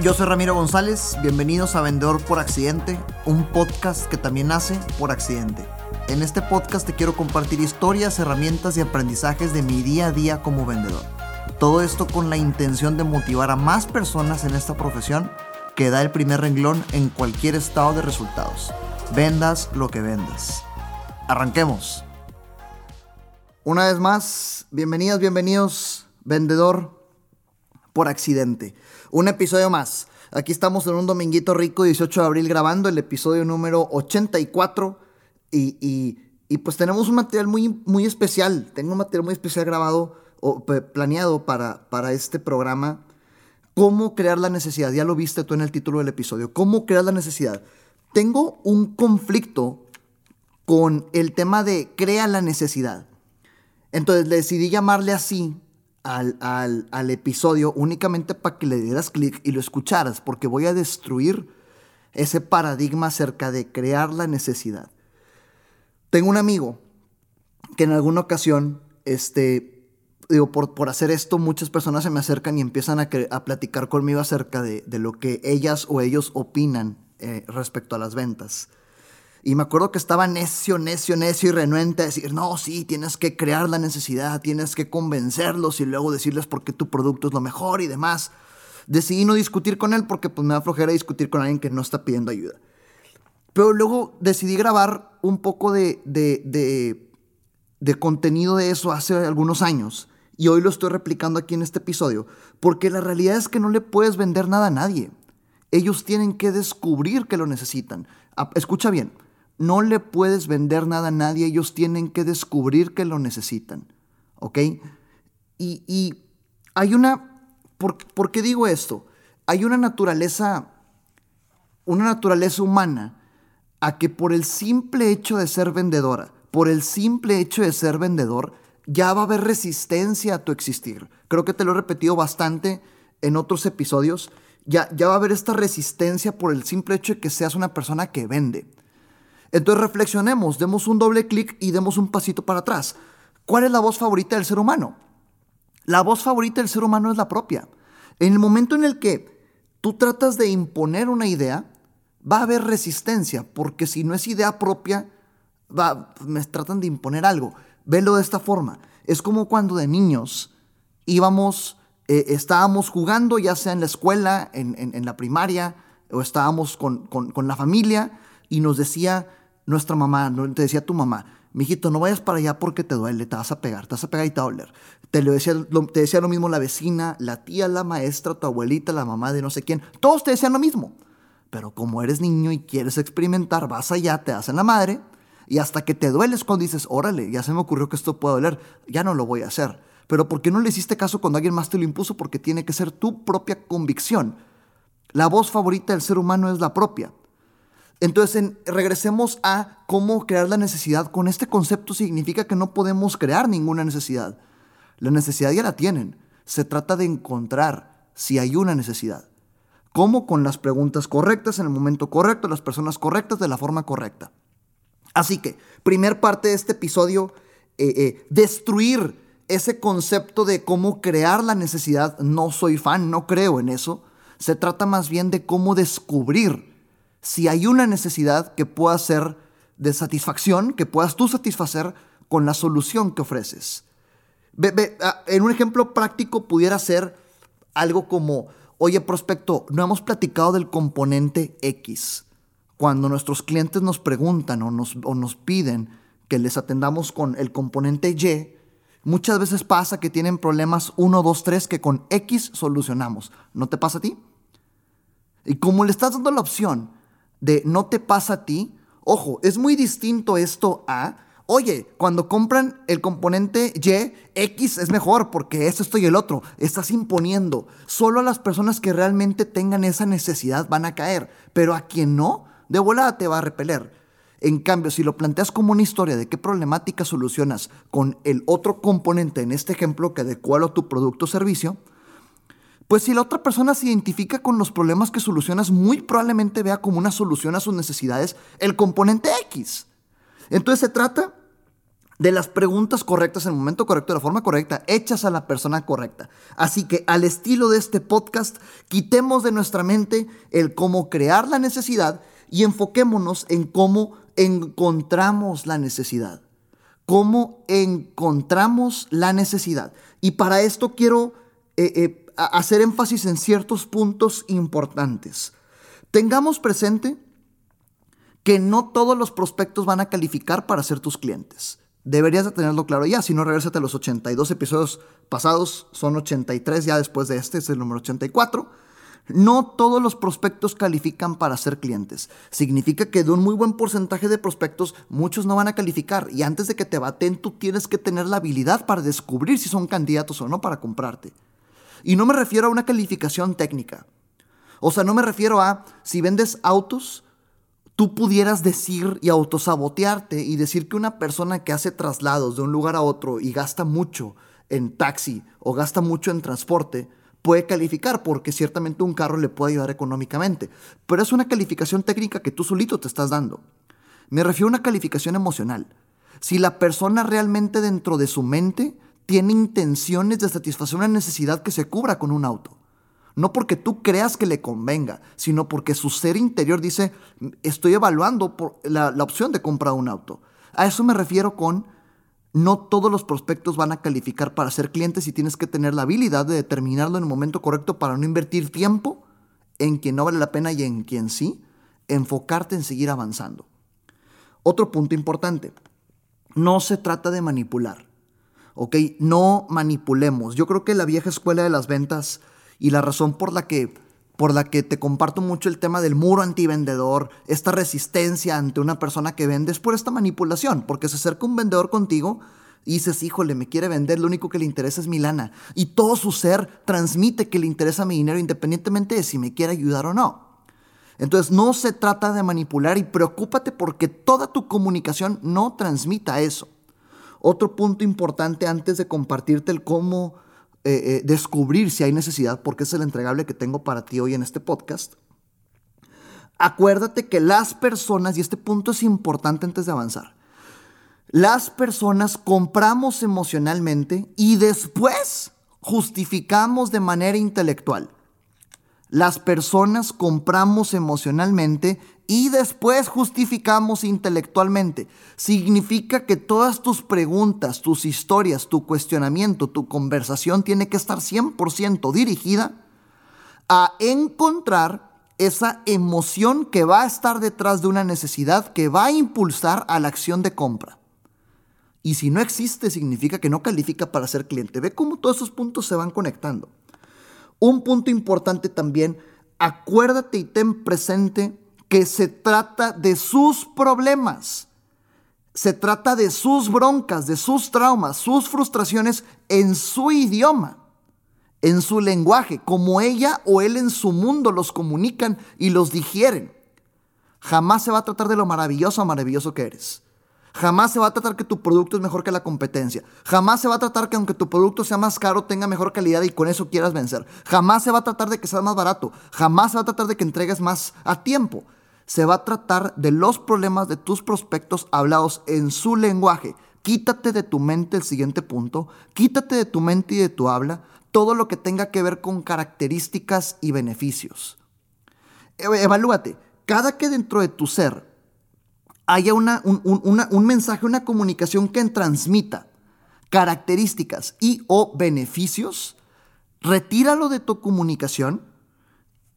Yo soy Ramiro González, bienvenidos a Vendedor por Accidente, un podcast que también nace por accidente. En este podcast te quiero compartir historias, herramientas y aprendizajes de mi día a día como vendedor. Todo esto con la intención de motivar a más personas en esta profesión que da el primer renglón en cualquier estado de resultados. Vendas lo que vendas. Arranquemos. Una vez más, bienvenidas, bienvenidos, vendedor por accidente. Un episodio más. Aquí estamos en un dominguito rico, 18 de abril, grabando el episodio número 84. Y, y, pues tenemos un material muy, muy especial. Tengo un material muy especial grabado o planeado para, para este programa. ¿Cómo crear la necesidad? Ya lo viste tú en el título del episodio. ¿Cómo crear la necesidad? Tengo un conflicto con el tema de crea la necesidad. Entonces decidí llamarle así al, episodio únicamente para que le dieras clic y lo escucharas, porque voy a destruir ese paradigma acerca de crear la necesidad. Tengo un amigo que en alguna ocasión, este, digo, por, por hacer esto, muchas personas se me acercan y empiezan a, a platicar conmigo acerca de, de, lo que ellas o ellos opinan eh, respecto a las ventas. Y me acuerdo que estaba necio, necio, necio y renuente a decir, no, sí, tienes que crear la necesidad, tienes que convencerlos y luego decirles por qué tu producto es lo mejor y demás. Decidí no discutir con él porque pues, me da flojera discutir con alguien que no está pidiendo ayuda. Pero luego decidí grabar un poco de, de, de, de contenido de eso hace algunos años y hoy lo estoy replicando aquí en este episodio porque la realidad es que no le puedes vender nada a nadie. Ellos tienen que descubrir que lo necesitan. Escucha bien, no le puedes vender nada a nadie, ellos tienen que descubrir que lo necesitan. ¿Ok? Y, hay una... ¿por, qué digo esto? Hay una naturaleza, una naturaleza humana a que por el simple hecho de ser vendedora, por el simple hecho de ser vendedor, ya va a haber resistencia a tu existir. Creo que te lo he repetido bastante en otros episodios. Ya, ya va a haber esta resistencia por el simple hecho de que seas una persona que vende. Entonces reflexionemos, demos un doble clic y demos un pasito para atrás. ¿Cuál es la voz favorita del ser humano? La voz favorita del ser humano es la propia. En el momento en el que tú tratas de imponer una idea, va a haber resistencia, porque si no es idea propia, va, me tratan de imponer algo. Velo de esta forma. Es como cuando de niños íbamos, eh, estábamos jugando, ya sea en la escuela, en, la primaria, o estábamos con, con la familia, y nos decía, nuestra mamá, te decía tu mamá, mijito, no vayas para allá porque te duele, te vas a pegar, te vas a pegar y te va a doler. Te, lo decía, lo, te decía lo mismo la vecina, la tía, la maestra, tu abuelita, la mamá de no sé quién, todos te decían lo mismo. Pero como eres niño y quieres experimentar, vas allá, te hacen la madre, y hasta que te dueles cuando dices, órale, ya se me ocurrió que esto puede doler, ya no lo voy a hacer. Pero ¿por qué no le hiciste caso cuando alguien más te lo impuso? Porque tiene que ser tu propia convicción. La voz favorita del ser humano es la propia. Entonces, regresemos a cómo crear la necesidad. Con este concepto significa que no podemos crear ninguna necesidad. La necesidad ya la tienen. Se trata de encontrar si hay una necesidad. ¿Cómo? Con las preguntas correctas, en el momento correcto, las personas correctas, de la forma correcta. Así que, primer parte de este episodio, eh, eh, destruir ese concepto de cómo crear la necesidad. No soy fan, no creo en eso. Se trata más bien de cómo descubrir si hay una necesidad que pueda ser de satisfacción, que puedas tú satisfacer con la solución que ofreces. Ah, en un ejemplo práctico pudiera ser algo como, oye prospecto, no hemos platicado del componente X. Cuando nuestros clientes nos preguntan o nos, o nos piden que les atendamos con el componente Y, muchas veces pasa que tienen problemas 1, 2, 3 que con X solucionamos. ¿No te pasa a ti? Y como le estás dando la opción de no te pasa a ti, ojo, es muy distinto esto a, oye, cuando compran el componente Y, X es mejor porque esto, esto y el otro. Estás imponiendo. Solo a las personas que realmente tengan esa necesidad van a caer, pero a quien no, de volada te va a repeler. En cambio, si lo planteas como una historia de qué problemática solucionas con el otro componente, en este ejemplo, que adecua a tu producto o servicio, pues si la otra persona se identifica con los problemas que solucionas, muy probablemente vea como una solución a sus necesidades el componente X. Entonces se trata de las preguntas correctas en el momento correcto, de la forma correcta, hechas a la persona correcta. Así que al estilo de este podcast, quitemos de nuestra mente el cómo crear la necesidad y enfoquémonos en cómo encontramos la necesidad. Cómo encontramos la necesidad. Y para esto quiero eh, eh, hacer énfasis en ciertos puntos importantes. Tengamos presente que no todos los prospectos van a calificar para ser tus clientes. Deberías de tenerlo claro ya, si no, regresate a los 82 episodios pasados, son 83 ya después de este, es el número 84. No todos los prospectos califican para ser clientes. Significa que de un muy buen porcentaje de prospectos, muchos no van a calificar. Y antes de que te baten, tú tienes que tener la habilidad para descubrir si son candidatos o no para comprarte. Y no me refiero a una calificación técnica. O sea, no me refiero a si vendes autos, tú pudieras decir y autosabotearte y decir que una persona que hace traslados de un lugar a otro y gasta mucho en taxi o gasta mucho en transporte, puede calificar porque ciertamente un carro le puede ayudar económicamente. Pero es una calificación técnica que tú solito te estás dando. Me refiero a una calificación emocional. Si la persona realmente dentro de su mente tiene intenciones de satisfacer una necesidad que se cubra con un auto. No porque tú creas que le convenga, sino porque su ser interior dice, estoy evaluando la, la opción de comprar un auto. A eso me refiero con, no todos los prospectos van a calificar para ser clientes y tienes que tener la habilidad de determinarlo en el momento correcto para no invertir tiempo en quien no vale la pena y en quien sí, enfocarte en seguir avanzando. Otro punto importante, no se trata de manipular, ¿ok? No manipulemos. Yo creo que la vieja escuela de las ventas y la razón por la que por la que te comparto mucho el tema del muro antivendedor, esta resistencia ante una persona que vende es por esta manipulación, porque se acerca un vendedor contigo y dices, híjole, me quiere vender, lo único que le interesa es mi lana. Y todo su ser transmite que le interesa mi dinero independientemente de si me quiere ayudar o no. Entonces no se trata de manipular y preocúpate porque toda tu comunicación no transmita eso. Otro punto importante antes de compartirte el cómo eh, eh, descubrir si hay necesidad, porque es el entregable que tengo para ti hoy en este podcast. Acuérdate que las personas, y este punto es importante antes de avanzar, las personas compramos emocionalmente y después justificamos de manera intelectual. Las personas compramos emocionalmente y después justificamos intelectualmente. Significa que todas tus preguntas, tus historias, tu cuestionamiento, tu conversación tiene que estar 100% dirigida a encontrar esa emoción que va a estar detrás de una necesidad que va a impulsar a la acción de compra. Y si no existe, significa que no califica para ser cliente. Ve cómo todos esos puntos se van conectando. Un punto importante también, acuérdate y ten presente que se trata de sus problemas. Se trata de sus broncas, de sus traumas, sus frustraciones en su idioma, en su lenguaje, como ella o él en su mundo los comunican y los digieren. Jamás se va a tratar de lo maravilloso o maravilloso que eres. Jamás se va a tratar que tu producto es mejor que la competencia. Jamás se va a tratar que aunque tu producto sea más caro, tenga mejor calidad y con eso quieras vencer. Jamás se va a tratar de que sea más barato. Jamás se va a tratar de que entregues más a tiempo se va a tratar de los problemas de tus prospectos hablados en su lenguaje. Quítate de tu mente el siguiente punto, quítate de tu mente y de tu habla todo lo que tenga que ver con características y beneficios. Evalúate, cada que dentro de tu ser haya una, un, un mensaje, una comunicación que transmita características y o beneficios, retíralo de tu comunicación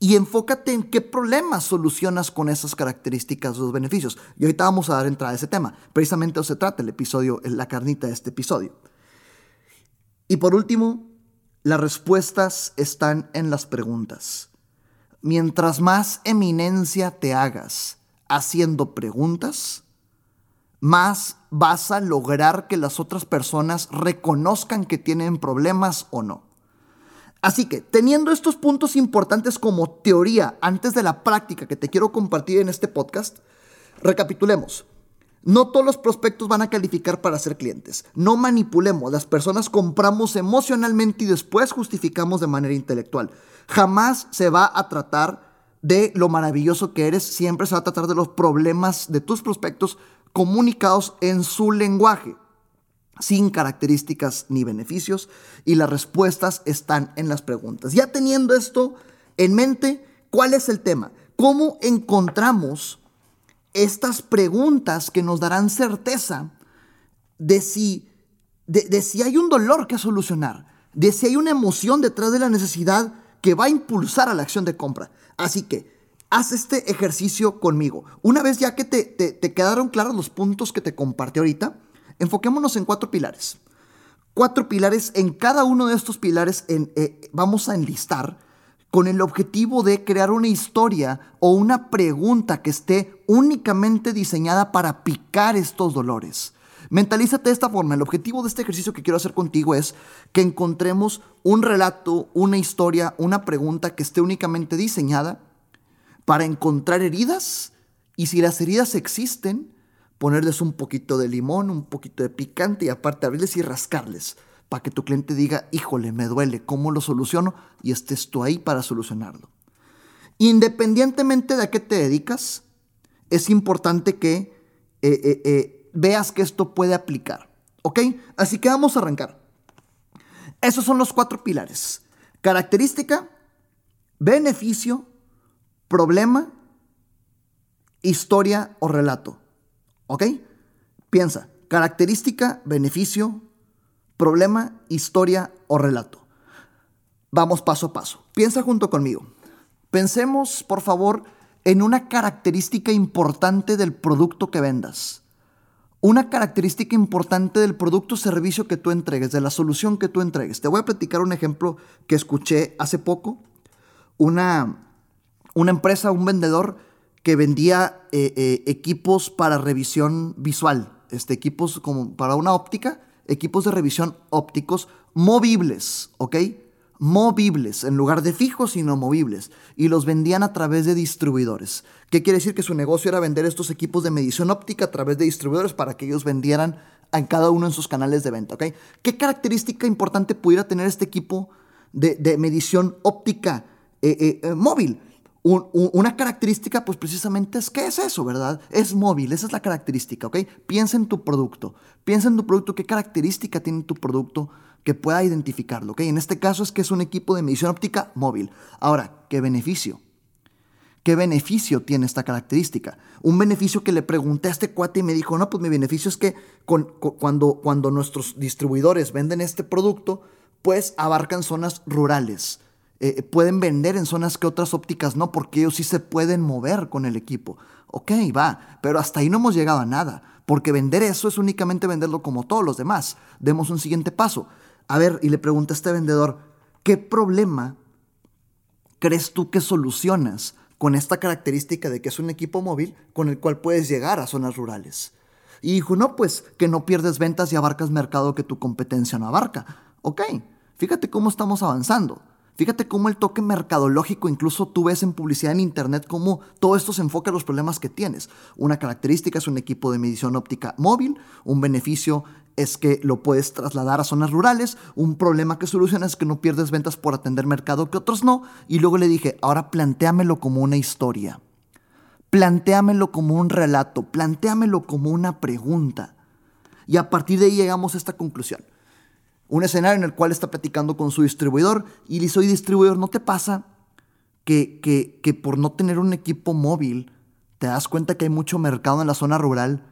y enfócate en qué problemas solucionas con esas características los beneficios. Y ahorita vamos a dar entrada a ese tema. Precisamente eso se trata el episodio, la carnita de este episodio. Y por último, las respuestas están en las preguntas. Mientras más eminencia te hagas haciendo preguntas, más vas a lograr que las otras personas reconozcan que tienen problemas o no. Así que, teniendo estos puntos importantes como teoría antes de la práctica que te quiero compartir en este podcast, recapitulemos. No todos los prospectos van a calificar para ser clientes. No manipulemos. Las personas compramos emocionalmente y después justificamos de manera intelectual. Jamás se va a tratar de lo maravilloso que eres. Siempre se va a tratar de los problemas de tus prospectos comunicados en su lenguaje. Sin características ni beneficios y las respuestas están en las preguntas. Ya teniendo esto en mente, ¿cuál es el tema? ¿Cómo encontramos estas preguntas que nos darán certeza de si, de, si hay un dolor que solucionar, de si hay una emoción detrás de la necesidad que va a impulsar a la acción de compra? Así que haz este ejercicio conmigo. Una vez ya que te, te quedaron claros los puntos que te compartí ahorita, Enfoquémonos en cuatro pilares. Cuatro pilares, en cada uno de estos pilares eh, vamos a enlistar con el objetivo de crear una historia o una pregunta que esté únicamente diseñada para picar estos dolores. Mentalízate de esta forma. El objetivo de este ejercicio que quiero hacer contigo es que encontremos un relato, una historia, una pregunta que esté únicamente diseñada para encontrar heridas y si las heridas existen, ponerles un poquito de limón, un poquito de picante y aparte abrirles y rascarles para que tu cliente diga, híjole, me duele, ¿cómo lo soluciono? Y estés tú ahí para solucionarlo. Independientemente de a qué te dedicas, es importante que eh, eh, eh, veas que esto puede aplicar. ¿Ok? Así que vamos a arrancar. Esos son los cuatro pilares. Característica, beneficio, problema, historia o relato. ¿Ok? Piensa, característica, beneficio, problema, historia o relato. Vamos paso a paso. Piensa junto conmigo. Pensemos, por favor, en una característica importante del producto que vendas. Una característica importante del producto o servicio que tú entregues, de la solución que tú entregues. Te voy a platicar un ejemplo que escuché hace poco. Una, una empresa, un vendedor, que vendía eh, eh, equipos para revisión visual, este, equipos como para una óptica, equipos de revisión ópticos movibles, ¿ok? Movibles, en lugar de fijos, sino movibles. Y los vendían a través de distribuidores. ¿Qué quiere decir? Que su negocio era vender estos equipos de medición óptica a través de distribuidores para que ellos vendieran en cada uno en sus canales de venta, ¿ok? ¿Qué característica importante pudiera tener este equipo de, medición óptica eh, móvil? Una característica, pues precisamente es, ¿qué es eso, verdad? Es móvil, esa es la característica, ¿ok? Piensa en tu producto, piensa en tu producto, qué característica tiene tu producto que pueda identificarlo, ¿ok? En este caso es que es un equipo de medición óptica móvil. Ahora, ¿qué beneficio? ¿Qué beneficio tiene esta característica? Un beneficio que le pregunté a este cuate y me dijo, no, pues mi beneficio es que cuando, cuando nuestros distribuidores venden este producto, pues abarcan zonas rurales eh, pueden vender en zonas que otras ópticas no, porque ellos sí se pueden mover con el equipo. Ok, va, pero hasta ahí no hemos llegado a nada, porque vender eso es únicamente venderlo como todos los demás. Demos un siguiente paso. A ver, y le pregunté a este vendedor, ¿qué problema crees tú que solucionas con esta característica de que es un equipo móvil con el cual puedes llegar a zonas rurales? Y dijo, no, pues que no pierdes ventas y abarcas mercado que tu competencia no abarca. Ok, fíjate cómo estamos avanzando. Fíjate cómo el toque mercadológico, incluso tú ves en publicidad en Internet, cómo todo esto se enfoca en los problemas que tienes. Una característica es un equipo de medición óptica móvil, un beneficio es que lo puedes trasladar a zonas rurales, un problema que solucionas es que no pierdes ventas por atender mercado que otros no, y luego le dije, ahora planteamelo como una historia, planteamelo como un relato, planteamelo como una pregunta. Y a partir de ahí llegamos a esta conclusión. Un escenario en el cual está platicando con su distribuidor y le soy distribuidor, ¿no te pasa que, que, por no tener un equipo móvil te das cuenta que hay mucho mercado en la zona rural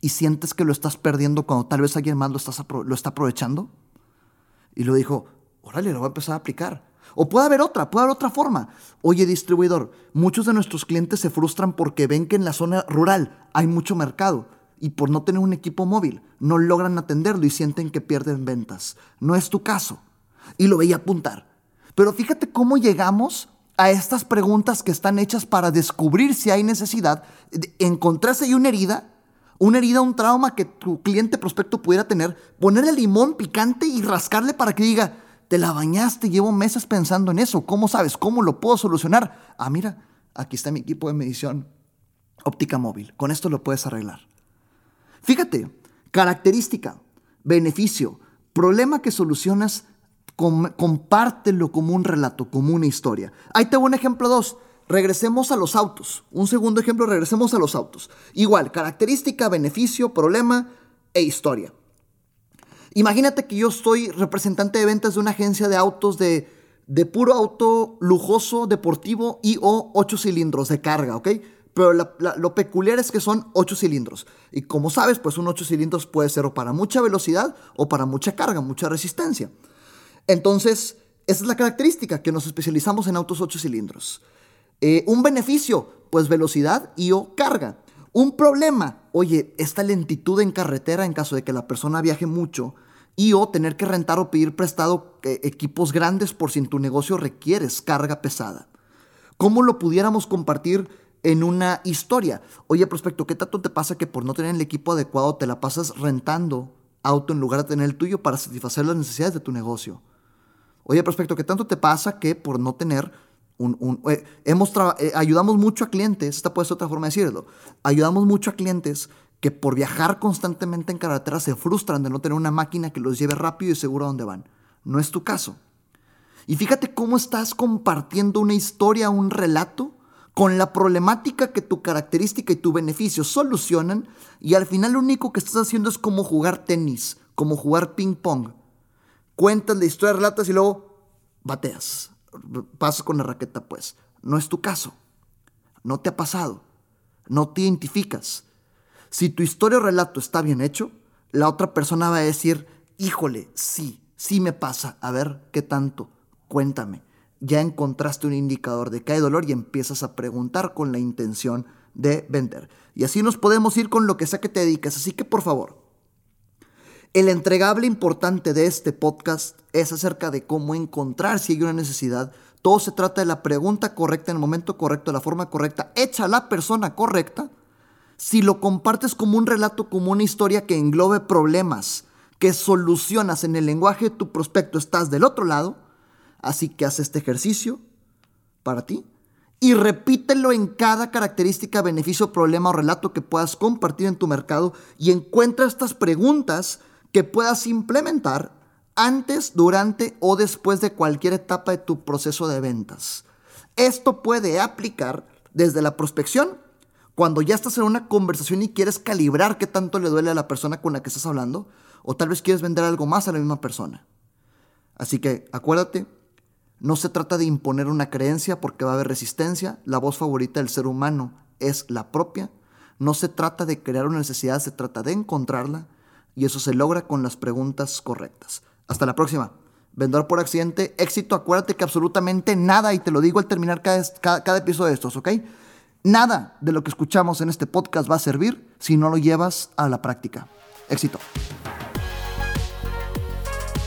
y sientes que lo estás perdiendo cuando tal vez alguien más lo, lo está aprovechando? Y lo dijo, órale, lo voy a empezar a aplicar. O puede haber otra, puede haber otra forma. Oye, distribuidor, muchos de nuestros clientes se frustran porque ven que en la zona rural hay mucho mercado y por no tener un equipo móvil no logran atenderlo y sienten que pierden ventas. No es tu caso. Y lo veía apuntar. Pero fíjate cómo llegamos a estas preguntas que están hechas para descubrir si hay necesidad, encontrarse ahí una herida, una herida, un trauma que tu cliente prospecto pudiera tener, ponerle limón picante y rascarle para que diga, te la bañaste, llevo meses pensando en eso, ¿cómo sabes? ¿Cómo lo puedo solucionar? Ah, mira, aquí está mi equipo de medición óptica móvil, con esto lo puedes arreglar. Fíjate, característica, beneficio, problema que solucionas, compártelo como un relato, como una historia. Ahí tengo un ejemplo dos. Regresemos a los autos. Un segundo ejemplo, regresemos a los autos. Igual, característica, beneficio, problema e historia. Imagínate que yo soy representante de ventas de una agencia de autos de, de puro auto lujoso, deportivo y o 8 cilindros de carga, ¿ok? Pero lo peculiar es que son 8 cilindros. Y como sabes, pues un 8 cilindros puede ser o para mucha velocidad o para mucha carga, mucha resistencia. Entonces, esa es la característica, que nos especializamos en autos 8 cilindros. Eh, un beneficio, pues velocidad y o carga. Un problema, oye, esta lentitud en carretera en caso de que la persona viaje mucho y o tener que rentar o pedir prestado eh, equipos grandes por si en tu negocio requieres carga pesada. ¿Cómo lo pudiéramos compartir en una historia? Oye, prospecto, ¿qué tanto te pasa que por no tener el equipo adecuado te la pasas rentando auto en lugar de tener el tuyo para satisfacer las necesidades de tu negocio? Oye, prospecto, ¿qué tanto te pasa que por no tener un... Eh, hemos eh, ayudamos mucho a clientes, esta puede ser otra forma de decirlo, ayudamos mucho a clientes que por viajar constantemente en carretera se frustran de no tener una máquina que los lleve rápido y seguro a donde van. No es tu caso. Y fíjate cómo estás compartiendo una historia, un relato, con la problemática que tu característica y tu beneficio solucionan, y al final lo único que estás haciendo es como jugar tenis, como jugar ping pong. Cuentas la historia, relatas y luego bateas. Pasas con la raqueta, pues. No es tu caso. No te ha pasado. No te identificas. Si tu historia o relato está bien hecho, la otra persona va a decir, híjole, sí, sí me pasa, a ver qué tanto, cuéntame. Ya encontraste un indicador de que hay dolor y empiezas a preguntar con la intención de vender. Y así nos podemos ir con lo que sea que te dediques. Así que por favor, el entregable importante de este podcast es acerca de cómo encontrar si hay una necesidad. Todo se trata de la pregunta correcta en el momento correcto, de la forma correcta, hecha a la persona correcta si lo compartes como un relato, como una historia que englobe problemas, que solucionas en el lenguaje de tu prospecto, estás del otro lado, así que haz este ejercicio para ti y repítelo en cada característica, beneficio, problema o relato que puedas compartir en tu mercado y encuentra estas preguntas que puedas implementar antes, durante o después de cualquier etapa de tu proceso de ventas. Esto puede aplicar desde la prospección cuando ya estás en una conversación y quieres calibrar qué tanto le duele a la persona con la que estás hablando, o tal vez quieres vender algo más a la misma persona. Así que acuérdate, no se trata de imponer una creencia porque va a haber resistencia, la voz favorita del ser humano es la propia, no se trata de crear una necesidad, se trata de encontrarla y eso se logra con las preguntas correctas. Hasta la próxima. Vendedor por accidente, éxito, acuérdate que absolutamente nada, y te lo digo al terminar cada, cada, de estos, ¿ok? Nada de lo que escuchamos en este podcast va a servir si no lo llevas a la práctica. Éxito.